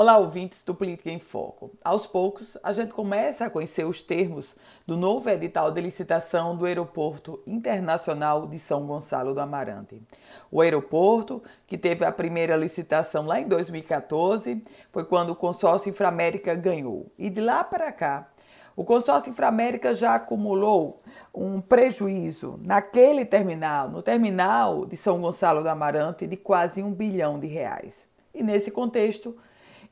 Olá, ouvintes do Política em Foco. Aos poucos, a gente começa a conhecer os termos do novo edital de licitação do Aeroporto Internacional de São Gonçalo do Amarante. O aeroporto, que teve a primeira licitação lá em 2014, foi quando o consórcio Inframérica ganhou. E de lá para cá, o consórcio Inframérica já acumulou um prejuízo naquele terminal, no terminal de São Gonçalo do Amarante, de quase um bilhão de reais. E nesse contexto,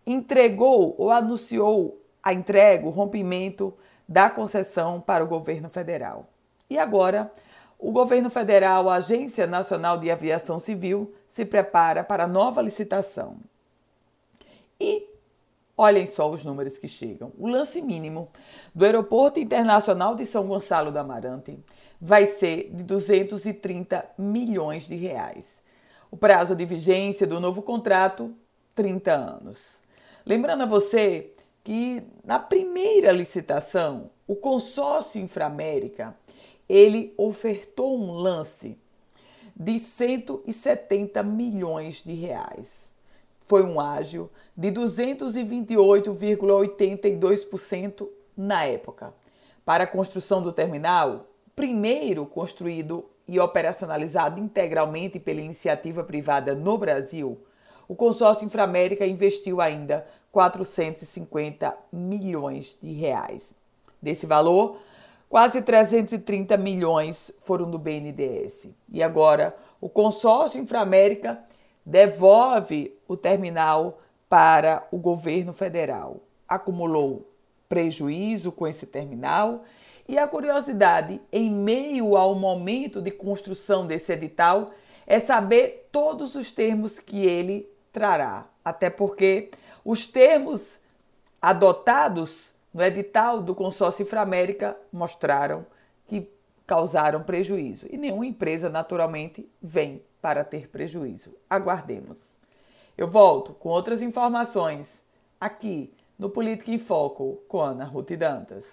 entregou ou anunciou a entrega, o rompimento da concessão para o governo federal. E agora, o governo federal, a Agência Nacional de Aviação Civil, se prepara para nova licitação. E olhem só os números que chegam. O lance mínimo do Aeroporto Internacional de São Gonçalo do Amarante vai ser de 230 milhões de reais. O prazo de vigência do novo contrato, 30 anos. Lembrando a você que na primeira licitação, o consórcio Inframérica, ele ofertou um lance de 170 milhões de reais. Foi um ágio de 228,82% na época. Para a construção do terminal, primeiro construído e operacionalizado integralmente pela iniciativa privada no Brasil, o consórcio Inframérica investiu ainda 450 milhões de reais. Desse valor, quase 330 milhões foram do BNDES. E agora, o consórcio Inframérica devolve o terminal para o governo federal. Acumulou prejuízo com esse terminal e a curiosidade, em meio ao momento de construção desse edital, é saber todos os termos que ele trará. Até porque os termos adotados no edital do consórcio Inframérica mostraram que causaram prejuízo. E nenhuma empresa, naturalmente, vem para ter prejuízo. Aguardemos. Eu volto com outras informações aqui no Política em Foco com Ana Ruth Dantas.